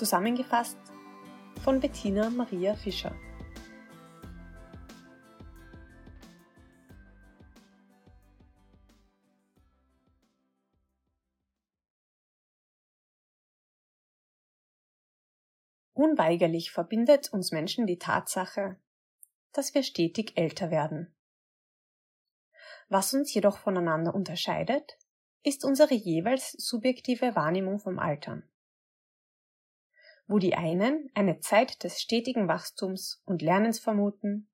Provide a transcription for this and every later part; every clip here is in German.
Zusammengefasst von Bettina Maria Fischer. Unweigerlich verbindet uns Menschen die Tatsache, dass wir stetig älter werden. Was uns jedoch voneinander unterscheidet, ist unsere jeweils subjektive Wahrnehmung vom Altern. Wo die einen eine Zeit des stetigen Wachstums und Lernens vermuten,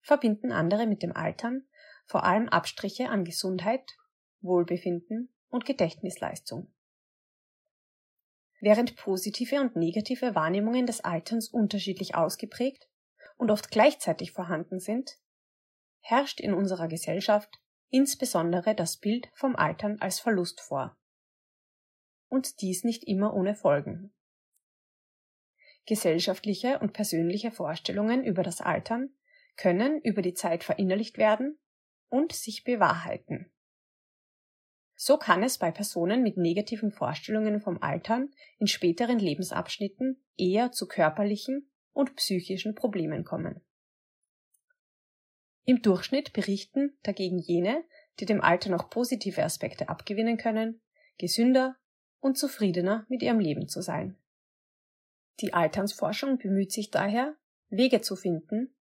verbinden andere mit dem Altern vor allem Abstriche an Gesundheit, Wohlbefinden und Gedächtnisleistung. Während positive und negative Wahrnehmungen des Alterns unterschiedlich ausgeprägt und oft gleichzeitig vorhanden sind, herrscht in unserer Gesellschaft insbesondere das Bild vom Altern als Verlust vor. Und dies nicht immer ohne Folgen. Gesellschaftliche und persönliche Vorstellungen über das Altern können über die Zeit verinnerlicht werden und sich bewahrheiten. So kann es bei Personen mit negativen Vorstellungen vom Altern in späteren Lebensabschnitten eher zu körperlichen und psychischen Problemen kommen. Im Durchschnitt berichten dagegen jene, die dem Alter noch positive Aspekte abgewinnen können, gesünder und zufriedener mit ihrem Leben zu sein. Die Alternsforschung bemüht sich daher, Wege zu finden,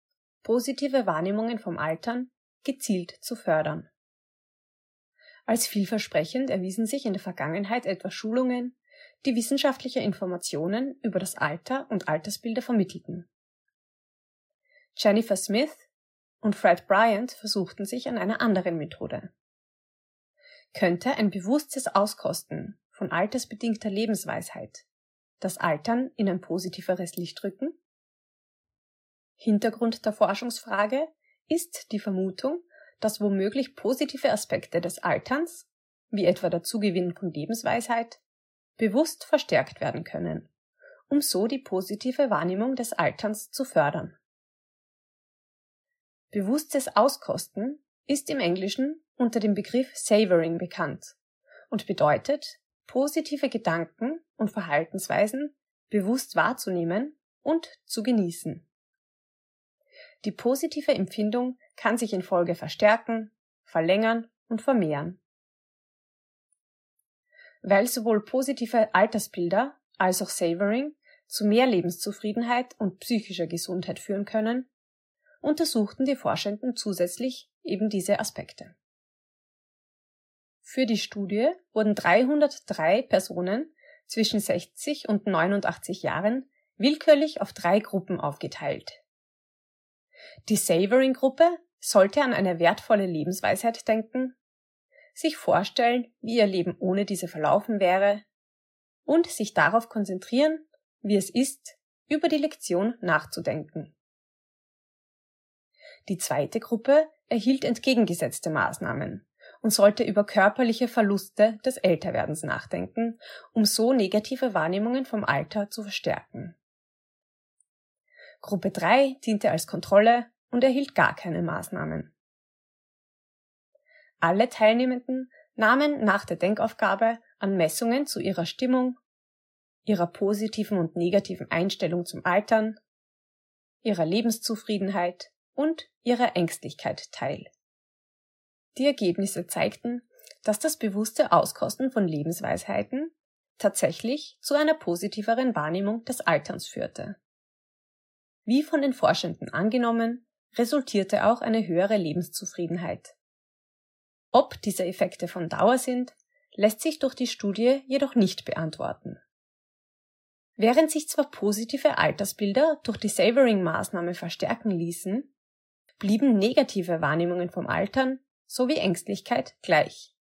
positive Wahrnehmungen vom Altern gezielt zu fördern. Als vielversprechend erwiesen sich in der Vergangenheit etwa Schulungen, die wissenschaftliche Informationen über das Alter und Altersbilder vermittelten. Jennifer Smith und Fred Bryant versuchten sich an einer anderen Methode. Könnte ein bewusstes Auskosten von altersbedingter Lebensweisheit das Altern in ein positiveres Licht rücken? Hintergrund der Forschungsfrage ist die Vermutung, dass womöglich positive Aspekte des Alterns, wie etwa der Zugewinn von Lebensweisheit, bewusst verstärkt werden können, um so die positive Wahrnehmung des Alterns zu fördern. Bewusstes Auskosten ist im Englischen unter dem Begriff Savoring bekannt und bedeutet, positive Gedanken und Verhaltensweisen bewusst wahrzunehmen und zu genießen. Die positive Empfindung kann sich in Folge verstärken, verlängern und vermehren. Weil sowohl positive Altersbilder als auch Savoring zu mehr Lebenszufriedenheit und psychischer Gesundheit führen können, untersuchten die Forschenden zusätzlich eben diese Aspekte. Für die Studie wurden 303 Personen zwischen 60 und 89 Jahren willkürlich auf drei Gruppen aufgeteilt. Die Savoring-Gruppe sollte an eine wertvolle Lebensweisheit denken, sich vorstellen, wie ihr Leben ohne diese verlaufen wäre und sich darauf konzentrieren, wie es ist, über die Lektion nachzudenken. Die zweite Gruppe erhielt entgegengesetzte Maßnahmen und sollte über körperliche Verluste des Älterwerdens nachdenken, um so negative Wahrnehmungen vom Alter zu verstärken. Gruppe 3 diente als Kontrolle und erhielt gar keine Maßnahmen. Alle Teilnehmenden nahmen nach der Denkaufgabe an Messungen zu ihrer Stimmung, ihrer positiven und negativen Einstellung zum Altern, ihrer Lebenszufriedenheit und ihrer Ängstlichkeit teil. Die Ergebnisse zeigten, dass das bewusste Auskosten von Lebensweisheiten tatsächlich zu einer positiveren Wahrnehmung des Alterns führte. Wie von den Forschenden angenommen, resultierte auch eine höhere Lebenszufriedenheit. Ob diese Effekte von Dauer sind, lässt sich durch die Studie jedoch nicht beantworten. Während sich zwar positive Altersbilder durch die Savoring-Maßnahme verstärken ließen, blieben negative Wahrnehmungen vom Altern sowie Ängstlichkeit gleich.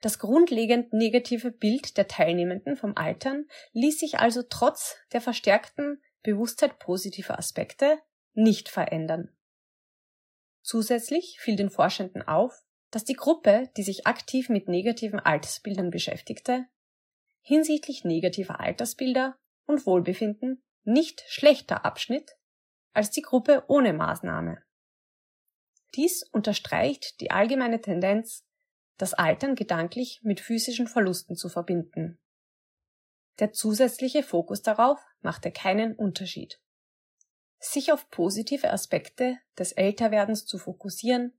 Das grundlegend negative Bild der Teilnehmenden vom Altern ließ sich also trotz der verstärkten Bewusstheit positiver Aspekte nicht verändern. Zusätzlich fiel den Forschenden auf, dass die Gruppe, die sich aktiv mit negativen Altersbildern beschäftigte, hinsichtlich negativer Altersbilder und Wohlbefinden nicht schlechter abschnitt als die Gruppe ohne Maßnahme. Dies unterstreicht die allgemeine Tendenz, das Altern gedanklich mit physischen Verlusten zu verbinden. Der zusätzliche Fokus darauf machte keinen Unterschied. Sich auf positive Aspekte des Älterwerdens zu fokussieren,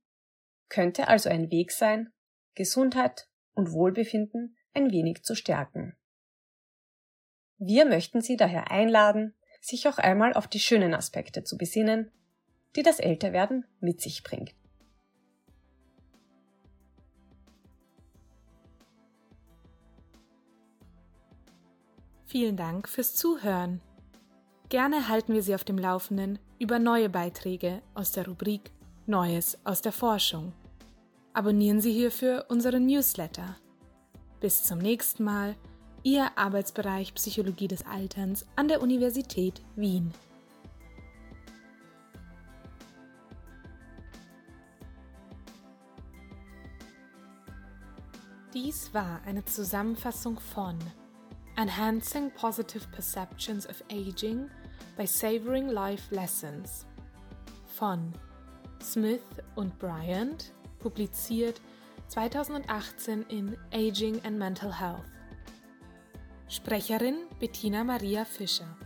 könnte also ein Weg sein, Gesundheit und Wohlbefinden ein wenig zu stärken. Wir möchten Sie daher einladen, sich auch einmal auf die schönen Aspekte zu besinnen, die das Älterwerden mit sich bringt. Vielen Dank fürs Zuhören. Gerne halten wir Sie auf dem Laufenden über neue Beiträge aus der Rubrik Neues aus der Forschung. Abonnieren Sie hierfür unseren Newsletter. Bis zum nächsten Mal, Ihr Arbeitsbereich Psychologie des Alterns an der Universität Wien. Dies war eine Zusammenfassung von Enhancing Positive Perceptions of Aging by Savoring Life Lessons von Smith und Bryant, publiziert 2018 in Aging and Mental Health. Sprecherin Bettina Maria Fischer.